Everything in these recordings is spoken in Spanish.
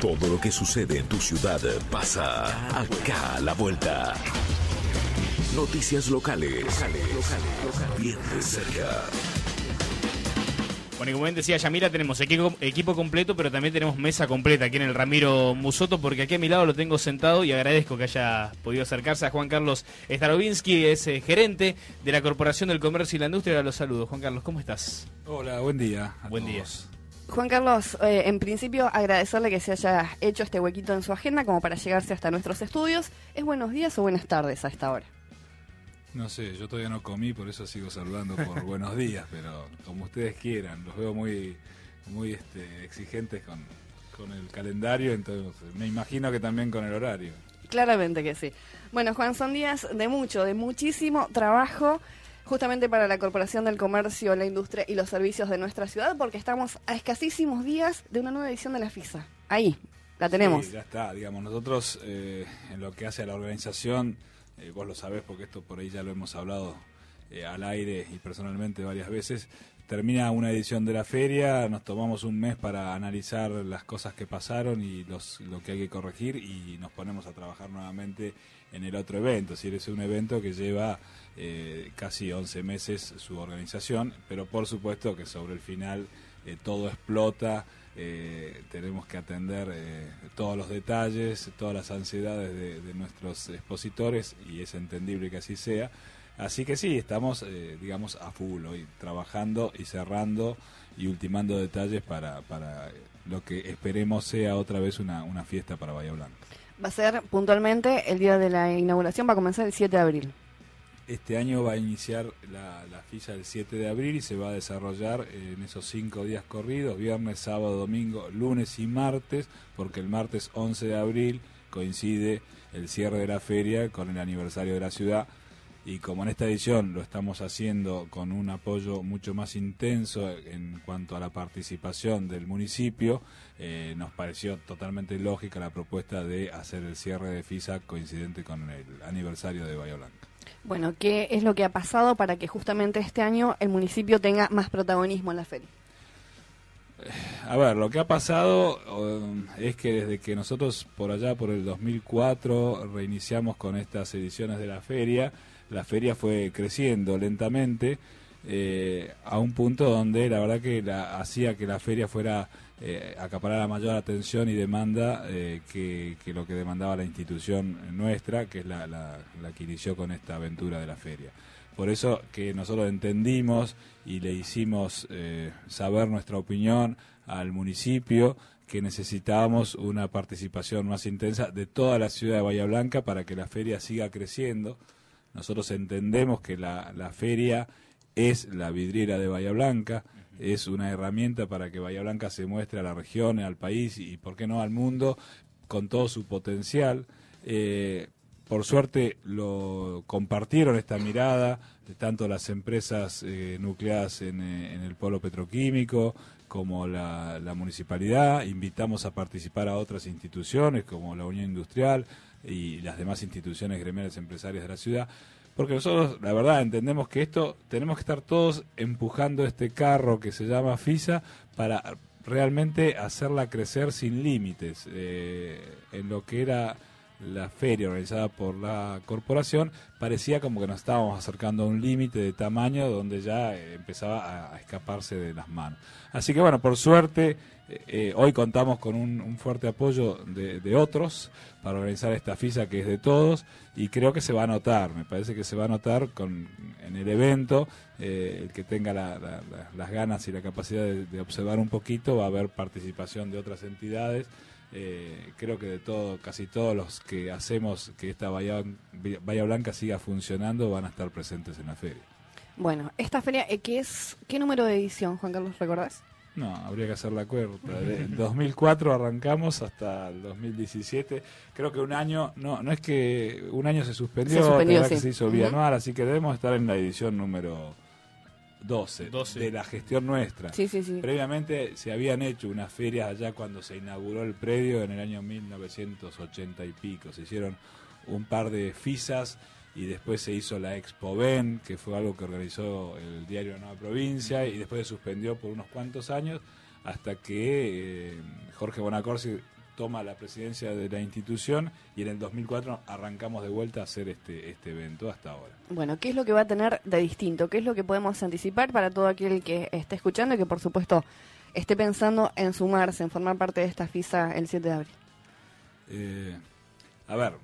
Todo lo que sucede en tu ciudad pasa acá a la vuelta. Noticias locales, bien de cerca. Bueno, y como bien decía Yamira, tenemos equipo, equipo completo, pero también tenemos mesa completa aquí en el Ramiro Musoto, porque aquí a mi lado lo tengo sentado y agradezco que haya podido acercarse a Juan Carlos Starovinsky, es eh, gerente de la Corporación del Comercio y la Industria. Los saludos. Juan Carlos, ¿cómo estás? Hola, buen día. a Buen día. Juan Carlos, eh, en principio agradecerle que se haya hecho este huequito en su agenda como para llegarse hasta nuestros estudios. ¿Es buenos días o buenas tardes a esta hora? No sé, yo todavía no comí, por eso sigo saludando por buenos días, pero como ustedes quieran, los veo muy, muy este, exigentes con, con el calendario, entonces me imagino que también con el horario. Claramente que sí. Bueno, Juan, son días de mucho, de muchísimo trabajo justamente para la Corporación del Comercio, la Industria y los Servicios de nuestra ciudad, porque estamos a escasísimos días de una nueva edición de la FISA. Ahí, la tenemos. Sí, ya está, digamos, nosotros eh, en lo que hace a la organización, eh, vos lo sabés porque esto por ahí ya lo hemos hablado eh, al aire y personalmente varias veces, termina una edición de la feria, nos tomamos un mes para analizar las cosas que pasaron y los, lo que hay que corregir y nos ponemos a trabajar nuevamente en el otro evento, es decir, es un evento que lleva eh, casi 11 meses su organización, pero por supuesto que sobre el final eh, todo explota, eh, tenemos que atender eh, todos los detalles, todas las ansiedades de, de nuestros expositores y es entendible que así sea. Así que sí, estamos, eh, digamos, a full hoy, trabajando y cerrando y ultimando detalles para, lo que esperemos sea otra vez una, una fiesta para Bahía Blanca. Va a ser puntualmente el día de la inauguración, va a comenzar el 7 de abril. Este año va a iniciar la, la FISA el 7 de abril y se va a desarrollar en esos cinco días corridos, viernes, sábado, domingo, lunes y martes, porque el martes 11 de abril coincide el cierre de la feria con el aniversario de la ciudad. Y como en esta edición lo estamos haciendo con un apoyo mucho más intenso en cuanto a la participación del municipio, eh, nos pareció totalmente lógica la propuesta de hacer el cierre de FISA coincidente con el aniversario de Bahía Blanca. Bueno, ¿qué es lo que ha pasado para que justamente este año el municipio tenga más protagonismo en la feria? A ver, lo que ha pasado um, es que desde que nosotros por allá, por el 2004, reiniciamos con estas ediciones de la feria, la feria fue creciendo lentamente eh, a un punto donde la verdad que la, hacía que la feria fuera eh, acaparara mayor atención y demanda eh, que, que lo que demandaba la institución nuestra, que es la, la, que inició con esta aventura de la feria. Por eso que nosotros entendimos y le hicimos eh, saber nuestra opinión al municipio que necesitábamos una participación más intensa de toda la ciudad de Bahía Blanca para que la feria siga creciendo. Nosotros entendemos que la, la feria es la vidriera de Bahía Blanca, es una herramienta para que Bahía Blanca se muestre a la región, al país y, por qué no, al mundo con todo su potencial. Eh, por suerte lo compartieron esta mirada de tanto las empresas eh, nucleadas en, eh, en, el polo petroquímico como la, la, municipalidad. Invitamos a participar a otras instituciones como la Unión Industrial y las demás instituciones gremiales empresarias de la ciudad. Porque nosotros, la verdad, entendemos que esto, tenemos que estar todos empujando este carro que se llama FISA para realmente hacerla crecer sin límites. Eh, en lo que era la feria organizada por la corporación, parecía como que nos estábamos acercando a un límite de tamaño donde ya empezaba a, escaparse de las manos. Así que bueno, por suerte, eh, hoy contamos con un, fuerte apoyo de, otros para organizar esta FISA que es de todos y creo que se va a notar, me parece que se va a notar con, en el evento, eh, el que tenga la, la, las ganas y la capacidad de, observar un poquito, va a haber participación de otras entidades. Eh, creo que de todo, casi todos los que hacemos que esta Bahía, Blanca siga funcionando van a estar presentes en la feria. Bueno, esta feria, ¿qué es qué número de edición, Juan Carlos, recordás? No, habría que hacer la cuenta. En 2004 arrancamos hasta el 2017. Creo que un año, no, no es que un año se suspendió, se, suspendió, sí. que se hizo bianual, uh -huh. así que debemos estar en la edición número 12, 12, de la gestión nuestra. Sí, sí, sí. Previamente se habían hecho unas ferias allá cuando se inauguró el predio en el año 1980 y pico. Se hicieron un par de FISAs y después se hizo la Expo Ben, que fue algo que organizó el diario Nueva Provincia y después se suspendió por unos cuantos años hasta que eh, Jorge Bonacorsi toma la presidencia de la institución y en el 2004 arrancamos de vuelta a hacer este, este evento hasta ahora. Bueno, ¿qué es lo que va a tener de distinto? ¿Qué es lo que podemos anticipar para todo aquel que esté escuchando y que por supuesto esté pensando en sumarse, en formar parte de esta FISA el 7 de abril? Eh, a ver,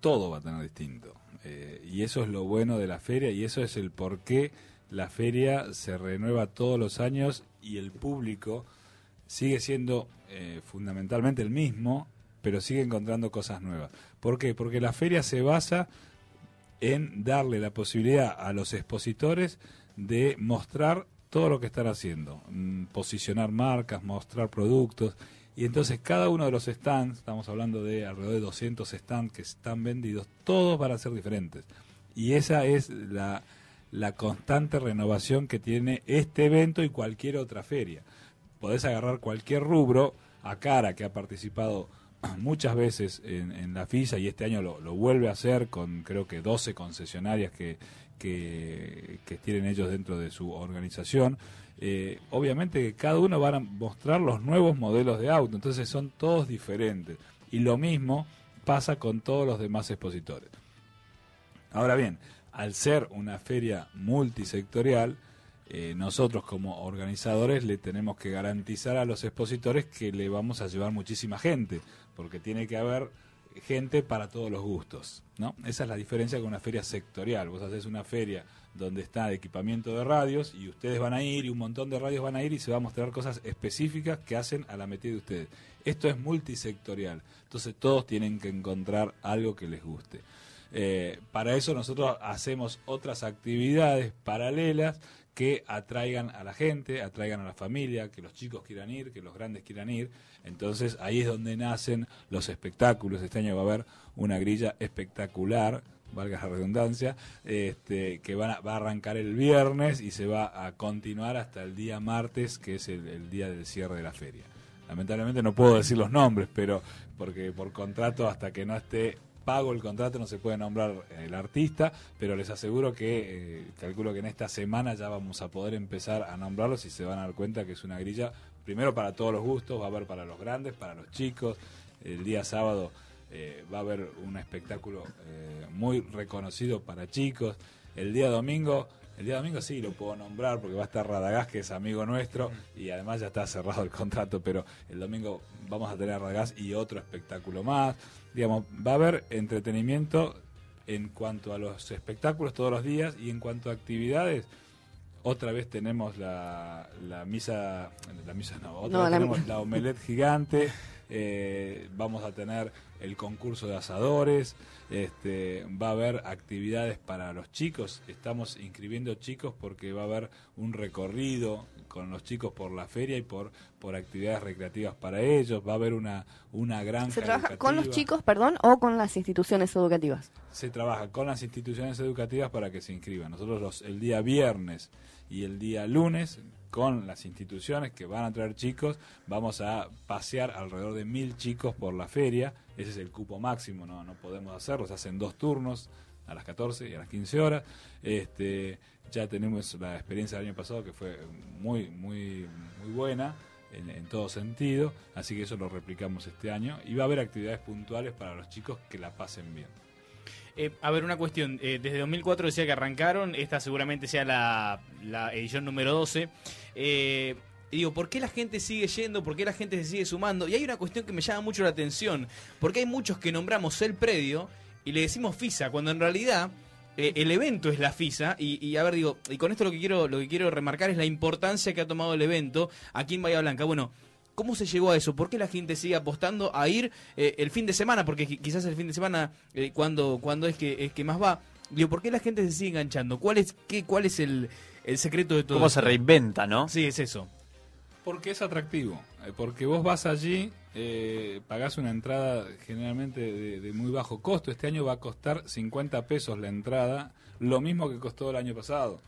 todo va a tener distinto. Eh, y eso es lo bueno de la feria y eso es el por qué la feria se renueva todos los años y el público sigue siendo eh, fundamentalmente el mismo, pero sigue encontrando cosas nuevas. ¿Por qué? Porque la feria se basa en darle la posibilidad a los expositores de mostrar todo lo que están haciendo, mm, posicionar marcas, mostrar productos. Y entonces cada uno de los stands, estamos hablando de alrededor de 200 stands que están vendidos, todos van a ser diferentes. Y esa es la, la constante renovación que tiene este evento y cualquier otra feria. Podés agarrar cualquier rubro, a cara que ha participado muchas veces en, la FISA y este año lo, lo, vuelve a hacer con creo que 12 concesionarias que, que, tienen ellos dentro de su organización. Eh, obviamente que cada uno va a mostrar los nuevos modelos de auto, entonces son todos diferentes. Y lo mismo pasa con todos los demás expositores. Ahora bien, al ser una feria multisectorial, eh, nosotros como organizadores le tenemos que garantizar a los expositores que le vamos a llevar muchísima gente, porque tiene que haber gente para todos los gustos, ¿no? Esa es la diferencia con una feria sectorial. Vos haces una feria donde está equipamiento de radios y ustedes van a ir y un montón de radios van a ir y se va a mostrar cosas específicas que hacen a la metida de ustedes. Esto es multisectorial, entonces todos tienen que encontrar algo que les guste. Eh, para eso nosotros hacemos otras actividades paralelas que atraigan a la gente, atraigan a la familia, que los chicos quieran ir, que los grandes quieran ir. Entonces ahí es donde nacen los espectáculos. Este año va a haber una grilla espectacular, valga la redundancia, este, que va a arrancar el viernes y se va a continuar hasta el día martes, que es el día del cierre de la feria. Lamentablemente no puedo decir los nombres, pero porque por contrato hasta que no esté pago el contrato no se puede nombrar el artista, pero les aseguro que, eh, calculo que en esta semana ya vamos a poder empezar a nombrarlos y se van a dar cuenta que es una grilla, primero para todos los gustos, va a haber para los grandes, para los chicos, el día sábado eh, va a haber un espectáculo eh, muy reconocido para chicos, el día domingo el día domingo sí lo puedo nombrar porque va a estar Radagás, que es amigo nuestro, y además ya está cerrado el contrato, pero el domingo vamos a tener a Radagás y otro espectáculo más. Digamos, va a haber entretenimiento en cuanto a los espectáculos todos los días y en cuanto a actividades. Otra vez tenemos la, la misa, la misa no, otra vez tenemos la omelette gigante, eh, vamos a tener el concurso de asadores, este, va a haber actividades para los chicos, estamos inscribiendo chicos porque va a haber un recorrido con los chicos por la feria y por, por actividades recreativas para ellos, va a haber una, una gran... ¿Se trabaja con los chicos, perdón, o con las instituciones educativas? Se trabaja con las instituciones educativas para que se inscriban. Nosotros los, el día viernes y el día lunes con las instituciones que van a traer chicos, vamos a pasear alrededor de mil chicos por la feria, ese es el cupo máximo, no, no podemos hacerlo, se hacen dos turnos, a las 14 y a las 15 horas. Este, ya tenemos la experiencia del año pasado que fue muy, muy, muy buena en, en, todo sentido, así que eso lo replicamos este año y va a haber actividades puntuales para los chicos que la pasen bien. Eh, a ver, una cuestión. Eh, desde 2004 decía que arrancaron, esta seguramente sea la, edición número 12. Eh, digo, ¿por qué la gente sigue yendo? ¿Por qué la gente se sigue sumando? Y hay una cuestión que me llama mucho la atención. Porque hay muchos que nombramos el predio y le decimos FISA, cuando en realidad el evento es la FISA. Y, y, a ver, digo, y con esto lo que quiero lo que quiero remarcar es la importancia que ha tomado el evento aquí en Bahía Blanca. Bueno, ¿Cómo se llegó a eso? ¿Por qué la gente sigue apostando a ir eh, el fin de semana? Porque quizás el fin de semana, eh, cuando, cuando es que es que más va. Digo, ¿por qué la gente se sigue enganchando? ¿Cuál es, qué, cuál es el, secreto de todo ¿Cómo se reinventa, no? Sí, es eso. Porque es atractivo. Eh, porque vos vas allí, eh, pagás una entrada generalmente de, muy bajo costo. Este año va a costar 50 pesos la entrada, lo mismo que costó el año pasado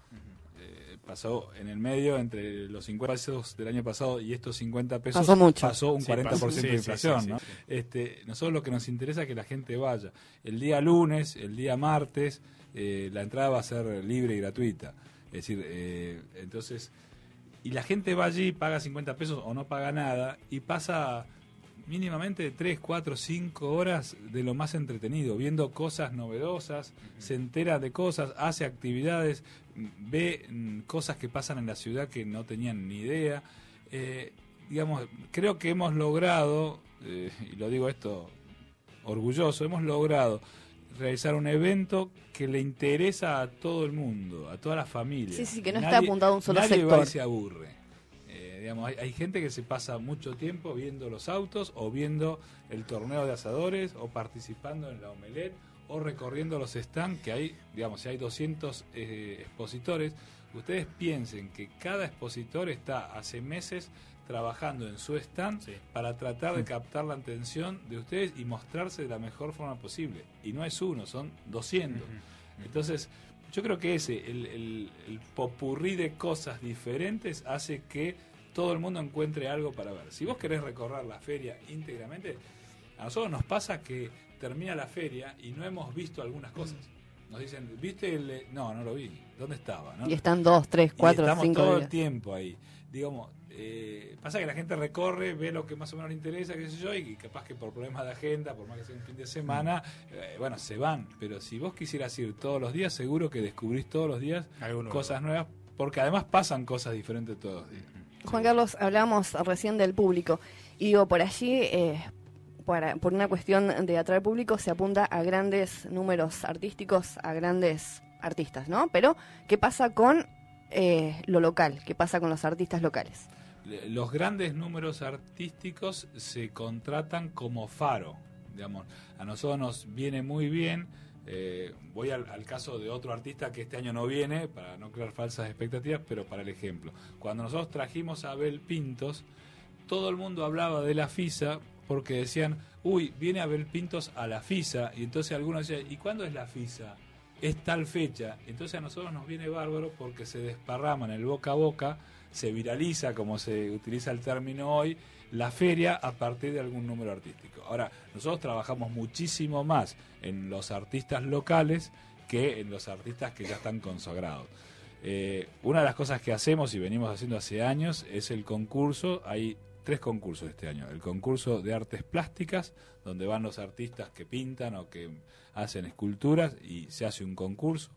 pasó en el medio entre los 50 pesos del año pasado y estos 50 pesos pasó, mucho. pasó un 40% de inflación. ¿no? Este, nosotros lo que nos interesa es que la gente vaya. El día lunes, el día martes, eh, la entrada va a ser libre y gratuita. Es decir, eh, entonces, y la gente va allí, paga 50 pesos o no paga nada y pasa mínimamente 3, 4, 5 horas de lo más entretenido, viendo cosas novedosas, se entera de cosas, hace actividades, ve mm, cosas que pasan en la ciudad que no tenían ni idea. Eh, digamos, creo que hemos logrado, eh, y lo digo esto orgulloso, hemos logrado realizar un evento que le interesa a todo el mundo, a toda la familia. Sí, sí, que no está apuntado a un solo nadie sector. Y se aburre. Digamos, hay, hay gente que se pasa mucho tiempo viendo los autos o viendo el torneo de asadores o participando en la omelette o recorriendo los stands que hay, digamos, si hay 200 eh, expositores, ustedes piensen que cada expositor está hace meses trabajando en su stand Sí. para tratar de captar la atención de ustedes y mostrarse de la mejor forma posible. Y no es uno, son 200. Entonces, yo creo que ese, el, el, el popurrí de cosas diferentes hace que todo el mundo encuentre algo para ver. Si vos querés recorrer la feria íntegramente, a nosotros nos pasa que termina la feria y no hemos visto algunas cosas. Nos dicen, ¿viste el...? No, no lo vi. ¿Dónde estaba? ¿no? Y están dos, tres, Y cuatro, estamos cinco todo días. el tiempo ahí. Digamos, eh, pasa que la gente recorre, ve lo que más o menos le interesa, qué sé yo, y capaz que por problemas de agenda, por más que sea un fin de semana, eh, bueno, se van. Pero si vos quisieras ir todos los días, seguro que descubrís todos los días cosas nuevas, porque además pasan cosas diferentes todos los días. Juan Carlos, hablábamos recién del público. Y digo, por allí, eh, para, por una cuestión de atraer público, se apunta a grandes números artísticos, a grandes artistas, ¿no? Pero, ¿qué pasa con eh, lo local? ¿Qué pasa con los artistas locales? Le- Los grandes números artísticos se contratan como faro, digamos. A nosotros nos viene muy bien. Eh, voy al, al caso de otro artista que este año no viene, para no crear falsas expectativas, pero para el ejemplo. Cuando nosotros trajimos a Abel Pintos, todo el mundo hablaba de la FISA porque decían, uy, viene Abel Pintos a la FISA. Y entonces algunos decían, ¿y cuándo es la FISA? Es tal fecha. Entonces a nosotros nos viene bárbaro porque se desparrama en el boca a boca, se viraliza, como se utiliza el término hoy, la feria a partir de algún número artístico. Ahora, nosotros trabajamos muchísimo más en los artistas locales que en los artistas que ya están consagrados. Eh, una de las cosas que hacemos y venimos haciendo hace años es el concurso. Hay tres concursos este año. El concurso de artes plásticas, donde van los artistas que pintan o que hacen esculturas y se hace un concurso.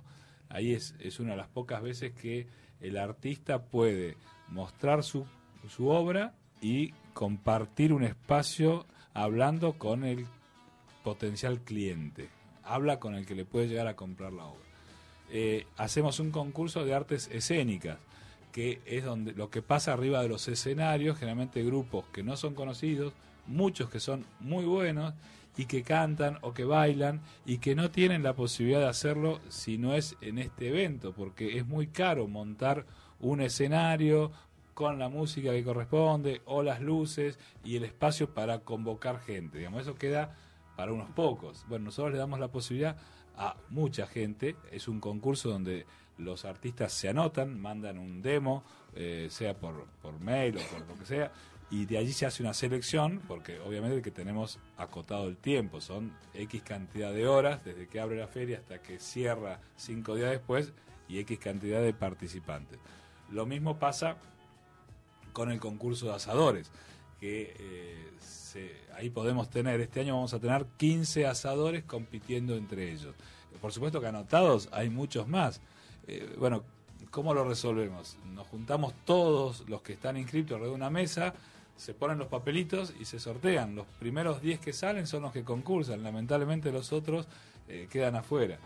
Ahí es, es una de las pocas veces que el artista puede mostrar su, su obra y compartir un espacio hablando con el potencial cliente. Habla con el que le puede llegar a comprar la obra. Eh, hacemos un concurso de artes escénicas, que es donde lo que pasa arriba de los escenarios, generalmente grupos que no son conocidos, muchos que son muy buenos y que cantan o que bailan y que no tienen la posibilidad de hacerlo si no es en este evento, porque es muy caro montar un escenario con la música que corresponde o las luces y el espacio para convocar gente. Digamos, eso queda para unos pocos. Bueno, nosotros le damos la posibilidad a mucha gente. Es un concurso donde los artistas se anotan, mandan un demo, eh, sea por, por mail o por lo que sea, y de allí se hace una selección, porque obviamente que tenemos acotado el tiempo, son X cantidad de horas desde que abre la feria hasta que cierra cinco días después y X cantidad de participantes. Lo mismo pasa con el concurso de asadores, que eh, se- ahí podemos tener, este año vamos a tener 15 asadores compitiendo entre ellos. Por supuesto que anotados hay muchos más. Eh, bueno, ¿cómo lo resolvemos? Nos juntamos todos los que están inscritos alrededor de una mesa, se ponen los papelitos y se sortean. Los primeros 10 que salen son los que concursan, lamentablemente los otros eh, quedan afuera.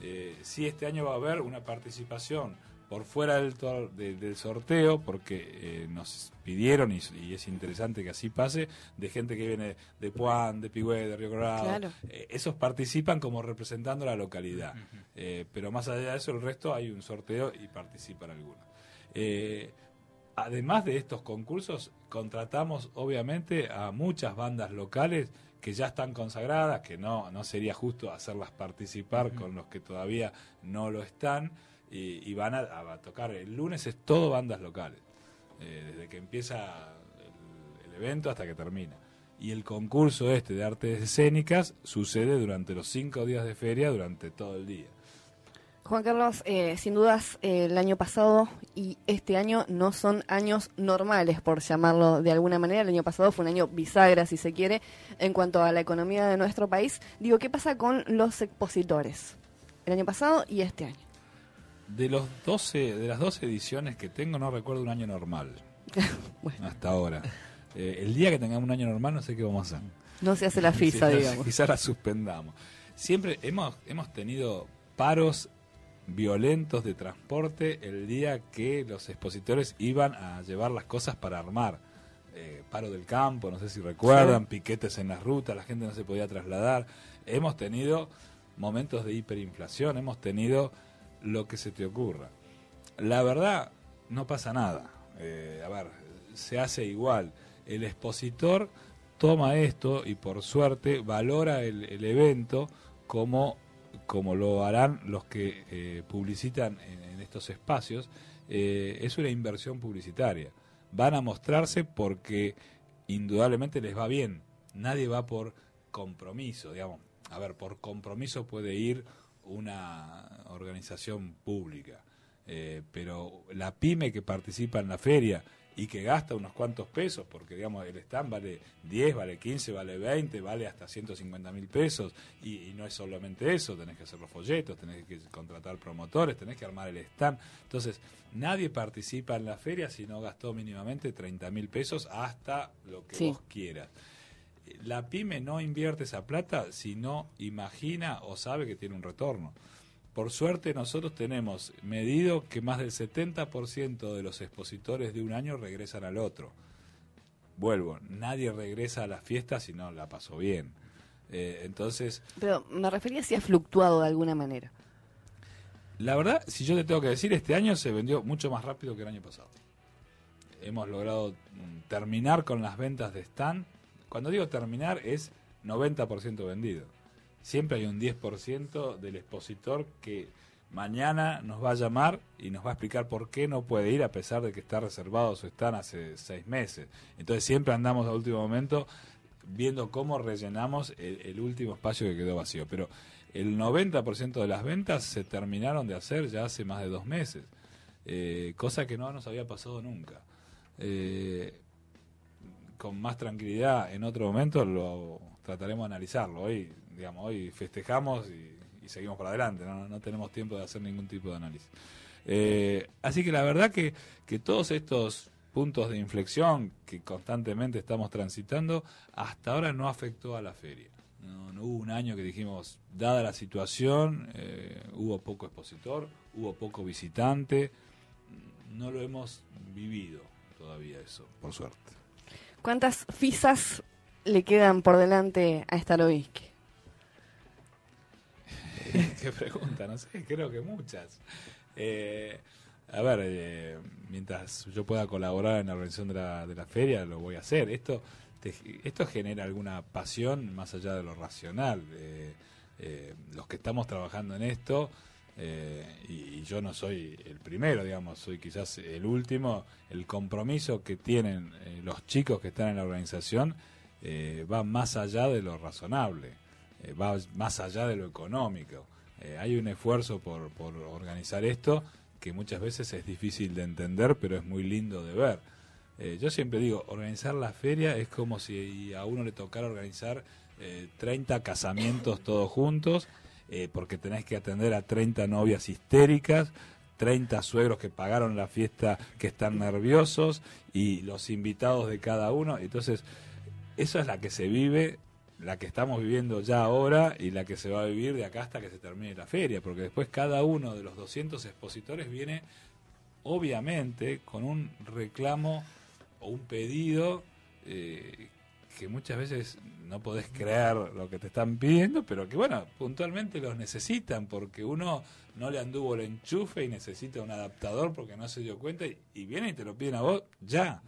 Eh, sí, este año va a haber una participación por fuera del, de- del sorteo, porque eh, nos pidieron, y, y es interesante que así pase, de gente que viene de Puan, de Pigüé, de Río Colorado. Claro. Eh, esos participan como representando la localidad. Eh, pero más allá de eso, el resto hay un sorteo y participan algunos. Además de estos concursos, contratamos obviamente a muchas bandas locales que ya están consagradas, que no, no sería justo hacerlas participar con los que todavía no lo están, y, y van a, a tocar. El lunes es todo bandas locales, eh, desde que empieza el, el evento hasta que termina. Y el concurso este de artes escénicas sucede durante los cinco días de feria, durante todo el día. Juan Carlos, eh, sin dudas eh, el año pasado y este año no son años normales, por llamarlo de alguna manera. El año pasado fue un año bisagra, si se quiere, en cuanto a la economía de nuestro país. Digo, ¿qué pasa con los expositores? El año pasado y este año. De los 12, de las 12 ediciones que tengo, no recuerdo un año normal. Hasta ahora. Eh, el día que tengamos un año normal, no sé qué vamos a hacer. No se hace la FISA, digamos. Quizás la suspendamos. Siempre hemos, hemos tenido paros violentos de transporte el día que los expositores iban a llevar las cosas para armar. Eh, paro del campo, no sé si recuerdan, piquetes en las rutas, la gente no se podía trasladar. Hemos tenido momentos de hiperinflación, hemos tenido lo que se te ocurra. La verdad, no pasa nada. Eh, a ver, se hace igual. El expositor toma esto y por suerte valora el, evento como, como lo harán los que eh, publicitan en, estos espacios. Eh, es una inversión publicitaria. Van a mostrarse porque indudablemente les va bien. Nadie va por compromiso, digamos. A ver, por compromiso puede ir una organización pública, eh, pero la pyme que participa en la feria y que gasta unos cuantos pesos, porque digamos el stand vale 10, vale 15, vale 20, vale hasta 150 mil pesos, y, no es solamente eso, tenés que hacer los folletos, tenés que contratar promotores, tenés que armar el stand. Entonces, nadie participa en la feria si no gastó mínimamente 30 mil pesos hasta lo que vos quieras la pyme no invierte esa plata si no imagina o sabe que tiene un retorno. Por suerte nosotros tenemos medido que más del 70% de los expositores de un año regresan al otro. Vuelvo, nadie regresa a la fiesta si no la pasó bien. Eh, entonces... Pero me refería si ha fluctuado de alguna manera. La verdad, si yo te tengo que decir, este año se vendió mucho más rápido que el año pasado. Hemos logrado mm, terminar con las ventas de stand cuando digo terminar es 90% vendido. Siempre hay un 10% del expositor que mañana nos va a llamar y nos va a explicar por qué no puede ir a pesar de que está reservado su stand hace seis meses. Entonces siempre andamos a último momento viendo cómo rellenamos el, último espacio que quedó vacío. Pero el 90% de las ventas se terminaron de hacer ya hace más de dos meses, eh, cosa que no nos había pasado nunca. Eh, con más tranquilidad en otro momento lo trataremos de analizarlo. Hoy, digamos, hoy festejamos y, seguimos para adelante, ¿no? tenemos tiempo de hacer ningún tipo de análisis. Eh, así que la verdad que, que todos estos puntos de inflexión que constantemente estamos transitando, hasta ahora no afectó a la feria. No, hubo un año que dijimos, dada la situación, eh, hubo poco expositor, hubo poco visitante, no lo hemos vivido todavía eso, por suerte. ¿Cuántas fisas le quedan por delante a Starovinsky? Qué pregunta, no sé, creo que muchas. Eh, a ver, eh, mientras yo pueda colaborar en la organización de la, de la feria, lo voy a hacer. Esto, esto genera alguna pasión más allá de lo racional. Eh, los que estamos trabajando en esto, eh, y, yo no soy el primero, digamos, soy quizás el último, el compromiso que tienen eh, los chicos que están en la organización eh, va más allá de lo razonable, va más allá de lo económico. hay un esfuerzo por, por organizar esto que muchas veces es difícil de entender, pero es muy lindo de ver. yo siempre digo, organizar la feria es como si a uno le tocara organizar 30 casamientos todos juntos eh, porque tenés que atender a 30 novias histéricas, 30 suegros que pagaron la fiesta que están nerviosos y los invitados de cada uno. Entonces, eso es la que se vive, la que estamos viviendo ya ahora y la que se va a vivir de acá hasta que se termine la feria, porque después cada uno de los 200 expositores viene, obviamente, con un reclamo o un pedido eh, que muchas veces no podés creer lo que te están pidiendo, pero que bueno, puntualmente los necesitan porque uno no le anduvo el enchufe y necesita un adaptador porque no se dio cuenta y, y vienen y te lo piden a vos ya.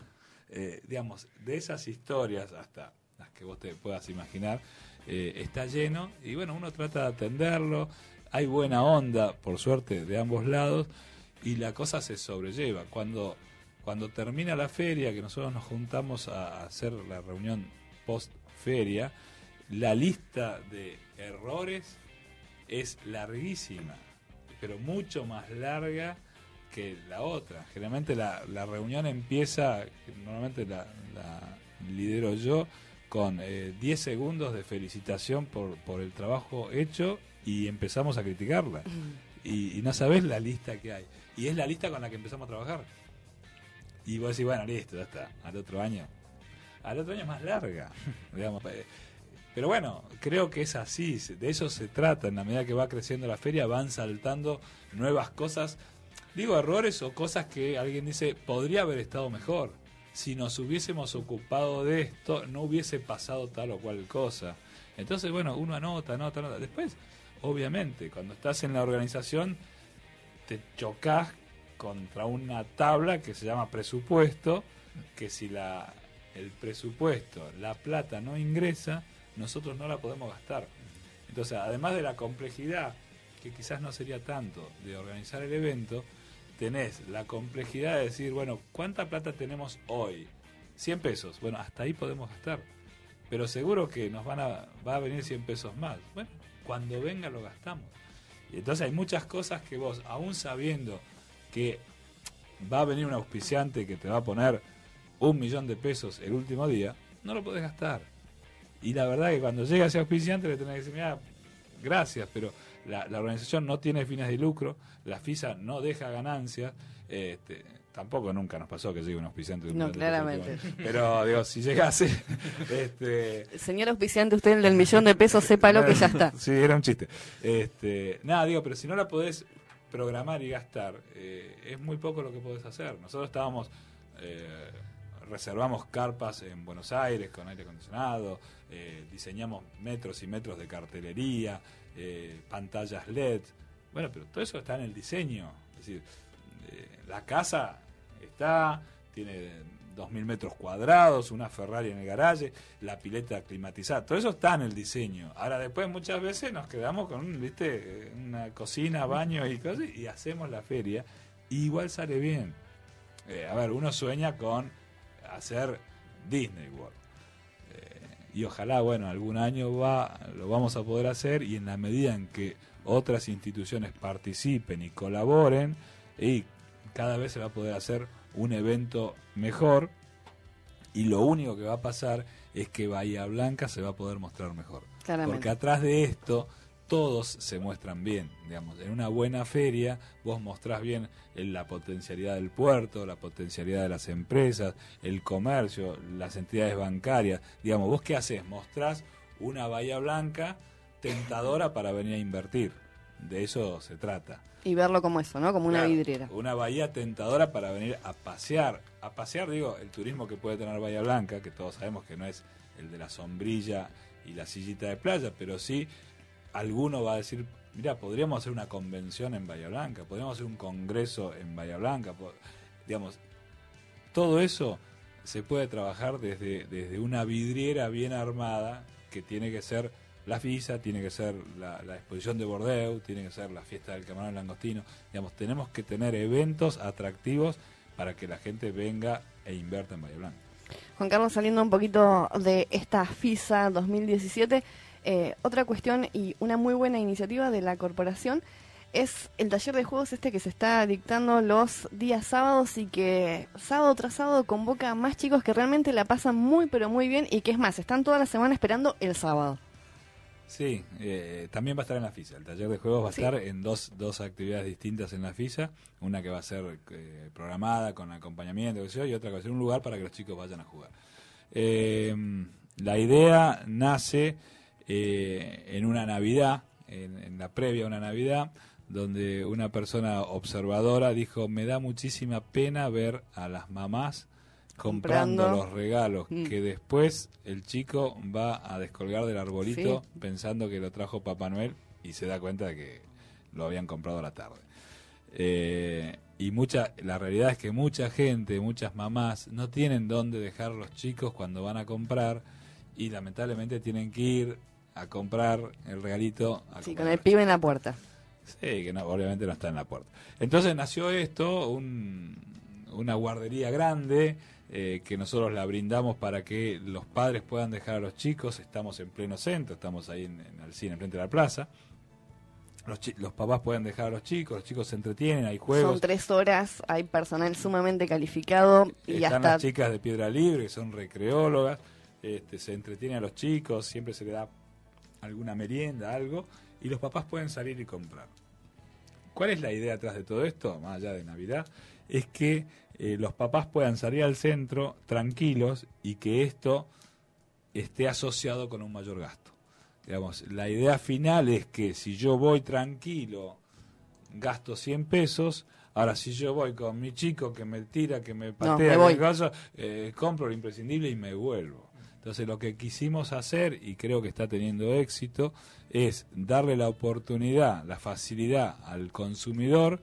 Eh, digamos, de esas historias hasta que vos te puedas imaginar, eh, está lleno y bueno, uno trata de atenderlo, hay buena onda, por suerte, de ambos lados y la cosa se sobrelleva. Cuando cuando termina la feria, que nosotros nos juntamos a hacer la reunión post feria, la lista de errores es larguísima. pero mucho más larga que la otra. Generalmente la, la reunión empieza, normalmente la lidero yo, con 10 eh, segundos de felicitación por, por el trabajo hecho y empezamos a criticarla. Mm. Y, y no sabes la lista que hay. Y es la lista con la que empezamos a trabajar. Y vos decís, bueno, listo, ya está, al otro año. Al otro año es más larga, digamos. Eh, pero bueno, creo que es así, de eso se trata. En la medida que va creciendo la feria, van saltando nuevas cosas. Digo, errores o cosas que alguien dice, podría haber estado mejor. Si nos hubiésemos ocupado de esto, no hubiese pasado tal o cual cosa. Entonces, bueno, uno anota, anota, anota. Después, obviamente, cuando estás en la organización, te chocas contra una tabla que se llama presupuesto, que si la, el presupuesto, la plata no ingresa, nosotros no la podemos gastar. Entonces, además de la complejidad, que quizás no sería tanto de organizar el evento, tenés la complejidad de decir, bueno, ¿cuánta plata tenemos hoy? 100 pesos. Bueno, hasta ahí podemos gastar. Pero seguro que nos van a, va a venir 100 pesos más. Bueno, cuando venga lo gastamos. Y entonces hay muchas cosas que vos, aún sabiendo que va a venir un auspiciante que te va a poner un millón de pesos el último día, no lo podés gastar. Y la verdad que cuando llega ese auspiciante le tenés que decir, mira, gracias, pero la, organización no tiene fines de lucro, la FISA no deja ganancias, este, tampoco nunca nos pasó que llegue un auspiciante. De un no, claramente. pero digo, si llegase... este, Señor auspiciante, usted el del millón de pesos, sépalo que ya está. sí, era un chiste. Este, nada, digo, pero si no la podés programar y gastar, eh, es muy poco lo que podés hacer. Nosotros estábamos, eh, reservamos carpas en Buenos Aires con aire acondicionado, eh, diseñamos metros y metros de cartelería, pantallas LED. Bueno, pero todo eso está en el diseño. Es decir, la casa está, tiene 2.000 metros cuadrados, una Ferrari en el garaje, la pileta climatizada, todo eso está en el diseño. Ahora después muchas veces nos quedamos con, viste, una cocina, baño y cosas y hacemos la feria igual sale bien. Eh, a ver, uno sueña con hacer Disney World. Eh, y ojalá, bueno, algún año va, lo vamos a poder hacer y en la medida en que otras instituciones participen y colaboren, y cada vez se va a poder hacer un evento mejor y lo único que va a pasar es que Bahía Blanca se va a poder mostrar mejor. Porque atrás de esto todos se muestran bien, digamos, en una buena feria vos mostrás bien la potencialidad del puerto, la potencialidad de las empresas, el comercio, las entidades bancarias, digamos, vos qué haces, mostrás una Bahía Blanca tentadora para venir a invertir, de eso se trata. Y verlo como eso, ¿no? Como una vidriera. Una bahía tentadora para venir a pasear. A pasear, digo, el turismo que puede tener Bahía Blanca, que todos sabemos que no es el de la sombrilla y la sillita de playa, pero sí alguno va a decir, mira, podríamos hacer una convención en Bahía Blanca, podríamos hacer un congreso en Bahía Blanca, digamos, todo eso se puede trabajar desde, desde una vidriera bien armada que tiene que ser la FISA, tiene que ser la, exposición de Bordeaux, tiene que ser la fiesta del camarón langostino. Digamos, tenemos que tener eventos atractivos para que la gente venga e invierta en Bahía Blanca. Juan Carlos, saliendo un poquito de esta FISA 2017, eh, otra cuestión y una muy buena iniciativa de la corporación es el taller de juegos este que se está dictando los días sábados y que sábado tras sábado convoca a más chicos que realmente la pasan muy pero muy bien y que es más, están toda la semana esperando el sábado. Sí, eh, también va a estar en la FISA. El taller de juegos va a estar en dos, dos actividades distintas en la FISA. Una que va a ser eh, programada con acompañamiento y otra que va a ser un lugar para que los chicos vayan a jugar. Eh, la idea nace en una Navidad, en, en la previa a una Navidad, donde una persona observadora dijo, me da muchísima pena ver a las mamás comprando, los regalos mm. que después el chico va a descolgar del arbolito pensando que lo trajo Papá Noel y se da cuenta de que lo habían comprado a la tarde. Eh, y mucha, la realidad es que mucha gente, muchas mamás no tienen dónde dejar los chicos cuando van a comprar y lamentablemente tienen que ir a comprar el regalito. sí, con el pibe en la puerta. Sí, que no, obviamente no está en la puerta. Entonces nació esto, un, una guardería grande eh, que nosotros la brindamos para que los padres puedan dejar a los chicos. Estamos en pleno centro, estamos ahí en, el cine, frente a la plaza. los, los papás pueden dejar a los chicos, los chicos se entretienen, hay juegos. Son tres horas, hay personal sumamente calificado y Están hasta las chicas de Piedra Libre, que son recreólogas, este, se entretienen a los chicos, siempre se le da alguna merienda, algo, y los papás pueden salir y comprar. ¿Cuál es la idea atrás de todo esto, más allá de Navidad? Es que eh, los papás puedan salir al centro tranquilos y que esto esté asociado con un mayor gasto. Digamos, la idea final es que si yo voy tranquilo, gasto 100 pesos, ahora si yo voy con mi chico que me tira, que me patea, me voy. cosa, eh, compro lo imprescindible y me vuelvo. Entonces lo que quisimos hacer, y creo que está teniendo éxito, es darle la oportunidad, la facilidad al consumidor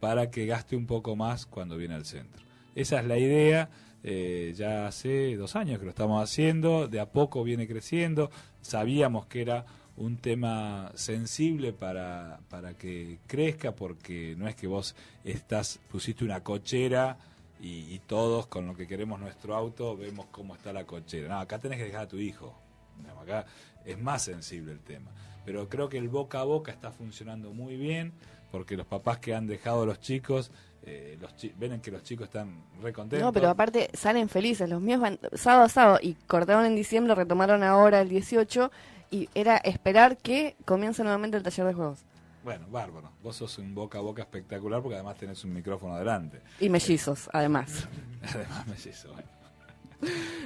para que gaste un poco más cuando viene al centro. Esa es la idea, eh, ya hace dos años que lo estamos haciendo, de a poco viene creciendo, sabíamos que era un tema sensible para, para que crezca, porque no es que vos estás, pusiste una cochera y, y todos con lo que queremos nuestro auto vemos cómo está la cochera. No, acá tenés que dejar a tu hijo. Acá es más sensible el tema. Pero creo que el boca a boca está funcionando muy bien, porque los papás que han dejado a los chicos, eh, los chi- ven que los chicos están re contentos. No, pero aparte salen felices. Los míos van sábado a sábado y cortaron en diciembre, retomaron ahora el 18 y era esperar que comience nuevamente el taller de juegos. Bueno, bárbaro. Vos sos un boca a boca espectacular porque además tenés un micrófono adelante. Y mellizos, además. Además me hizo, bueno.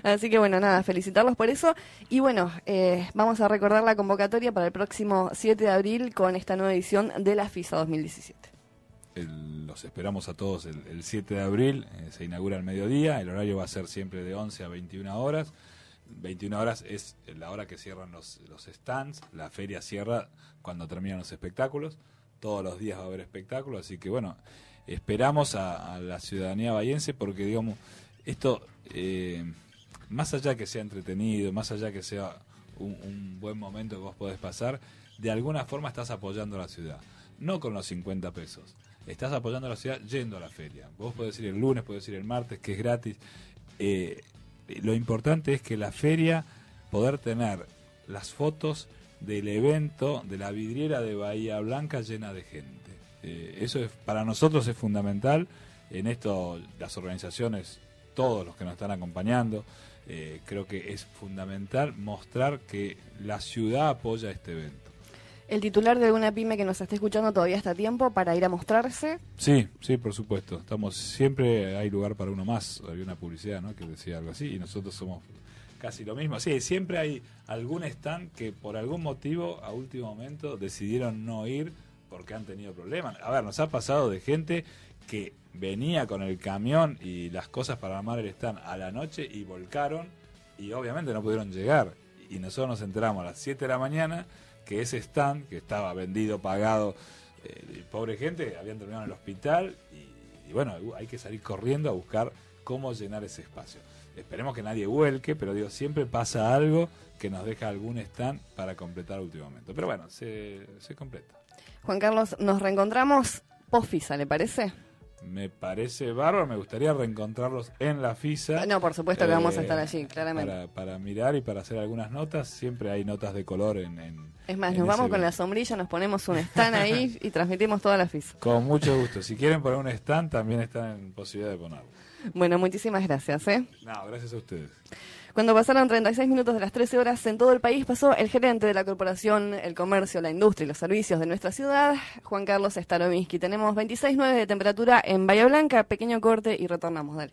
Así que bueno, nada, felicitarlos por eso. Y bueno, eh, vamos a recordar la convocatoria para el próximo 7 de abril con esta nueva edición de la FISA 2017. El- los esperamos a todos el, el 7 de abril, eh, se inaugura al mediodía, el horario va a ser siempre de 11 a 21 horas. 21 horas es la hora que cierran los, los stands, la feria cierra cuando terminan los espectáculos, todos los días va a haber espectáculos, así que bueno, esperamos a, la ciudadanía bahiense porque digamos, esto, eh, más allá que sea entretenido, más allá que sea un, un buen momento que vos podés pasar, de alguna forma estás apoyando a la ciudad, no con los 50 pesos. Estás apoyando a la ciudad yendo a la feria. Vos podés ir el lunes, podés ir el martes, que es gratis. Eh, lo importante es que la feria, poder tener las fotos del evento, de la vidriera de Bahía Blanca llena de gente. Eh, eso es, para nosotros es fundamental. En esto las organizaciones, todos los que nos están acompañando, eh, creo que es fundamental mostrar que la ciudad apoya este evento. El titular de alguna pyme que nos esté escuchando todavía está a tiempo para ir a mostrarse. Sí, sí, por supuesto. Estamos siempre hay lugar para uno más. Había una publicidad, ¿no? Que decía algo así y nosotros somos casi lo mismo. Sí, siempre hay algún stand que por algún motivo a último momento decidieron no ir porque han tenido problemas. A ver, nos ha pasado de gente que venía con el camión y las cosas para armar el stand a la noche y volcaron y obviamente no pudieron llegar. Y nosotros nos enteramos a las 7 de la mañana que ese stand, que estaba vendido, pagado, eh, pobre gente, habían terminado en el hospital y, bueno, hay que salir corriendo a buscar cómo llenar ese espacio. Esperemos que nadie vuelque, pero digo, siempre pasa algo que nos deja algún stand para completar el último momento. Pero bueno, se, se completa. Juan Carlos, nos reencontramos post-FISA, ¿le parece? Me parece bárbaro, me gustaría reencontrarlos en la FISA. No, por supuesto que vamos a eh, estar allí, claramente. Para, para mirar y para hacer algunas notas, siempre hay notas de color en... en- Es más, en nos vamos con la sombrilla, nos ponemos un stand ahí y transmitimos toda la FISA. Con mucho gusto. Si quieren poner un stand, también están en posibilidad de ponerlo. Bueno, muchísimas gracias. ¿eh? No, gracias a ustedes. Cuando pasaron 36 minutos de las 13 horas en todo el país, pasó el gerente de la corporación, el comercio, la industria y los servicios de nuestra ciudad, Juan Carlos Starovinsky. Tenemos 26.9 de temperatura en Bahía Blanca, pequeño corte y retornamos. Dale.